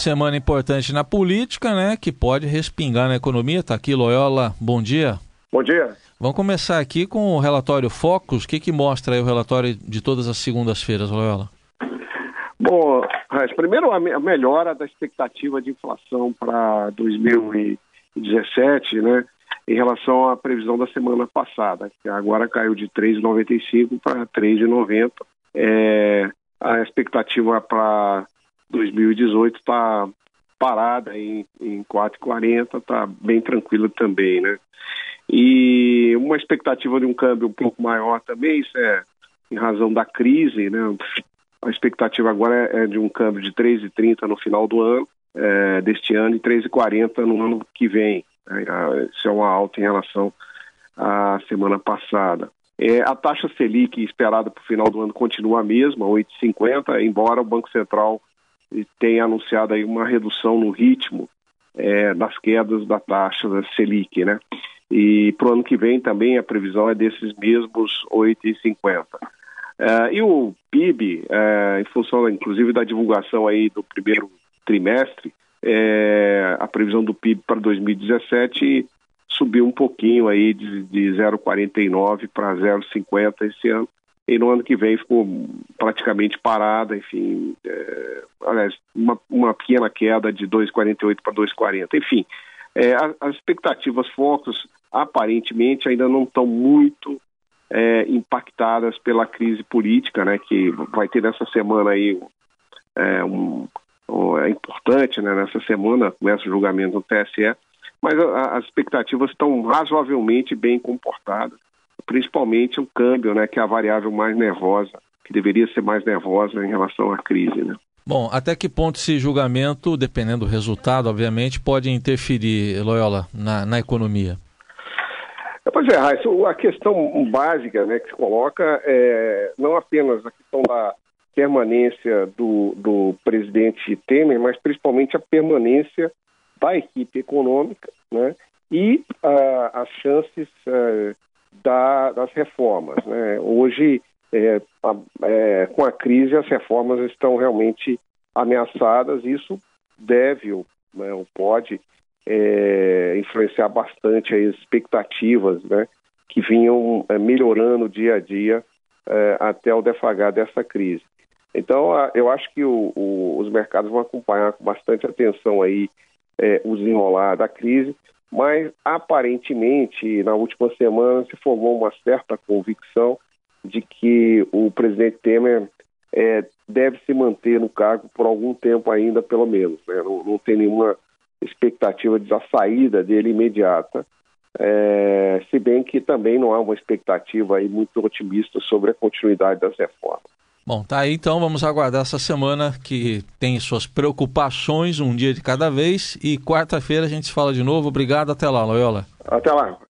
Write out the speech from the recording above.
Semana importante na política, né? Que pode respingar na economia. Tá aqui, Loyola. Bom dia. Bom dia. Vamos começar aqui com o relatório Focus. O que, que mostra aí o relatório de todas as segundas-feiras, Loyola? Bom, primeiro a melhora da expectativa de inflação para 2017, né? Em relação à previsão da semana passada, que agora caiu de 3,95 para 3,90. É, a expectativa para 2018 está parada em, em 4,40, está bem tranquila também, né? E uma expectativa de um câmbio um pouco maior também, isso é em razão da crise, né? A expectativa agora é, é de um câmbio de 3,30 no final do ano, é, deste ano, e 3,40 no ano que vem. É, isso é uma alta em relação à semana passada. É, a taxa Selic esperada para o final do ano continua a mesma, 8,50, embora o Banco Central tenha anunciado aí uma redução no ritmo é, das quedas da taxa da Selic, né? E para o ano que vem também a previsão é desses mesmos 8,50. É, e o PIB, é, em função inclusive da divulgação aí do primeiro trimestre, é, a previsão do PIB para 2017 subiu um pouquinho aí de, de 0,49 para 0,50 esse ano. E no ano que vem ficou praticamente parada, enfim, é, aliás, uma, uma pequena queda de 2,48 para 2,40. Enfim, é, as, as expectativas focos aparentemente ainda não estão muito é, impactadas pela crise política, né, que vai ter nessa semana aí é, um, é importante, né, nessa semana começa o julgamento no TSE, mas a, as expectativas estão razoavelmente bem comportadas, principalmente o câmbio, né, que é a variável mais nervosa, que deveria ser mais nervosa em relação à crise, né. Bom, até que ponto esse julgamento, dependendo do resultado, obviamente, pode interferir, Loyola, na, na economia? Pois é, Raíssa, a questão básica né, que se coloca é não apenas a questão da permanência do, do presidente Temer, mas principalmente a permanência da equipe econômica né, e uh, as chances uh, da, das reformas. Né. Hoje, é, a, é, com a crise, as reformas estão realmente ameaçadas. Isso deve né, ou pode é, influenciar bastante as expectativas né, que vinham é, melhorando dia a dia é, até o defagar dessa crise. Então, eu acho que o, o, os mercados vão acompanhar com bastante atenção aí é, o desenrolar da crise, mas aparentemente na última semana se formou uma certa convicção de que o presidente Temer é, deve se manter no cargo por algum tempo ainda, pelo menos. Né? Não, não, tem nenhuma expectativa da saída dele imediata, é, se bem que também não há uma expectativa aí muito otimista sobre a continuidade das reformas. Bom, tá aí então, vamos aguardar essa semana que tem suas preocupações, um dia de cada vez, e quarta-feira a gente se fala de novo. Obrigado, até lá, Loyola. Até lá.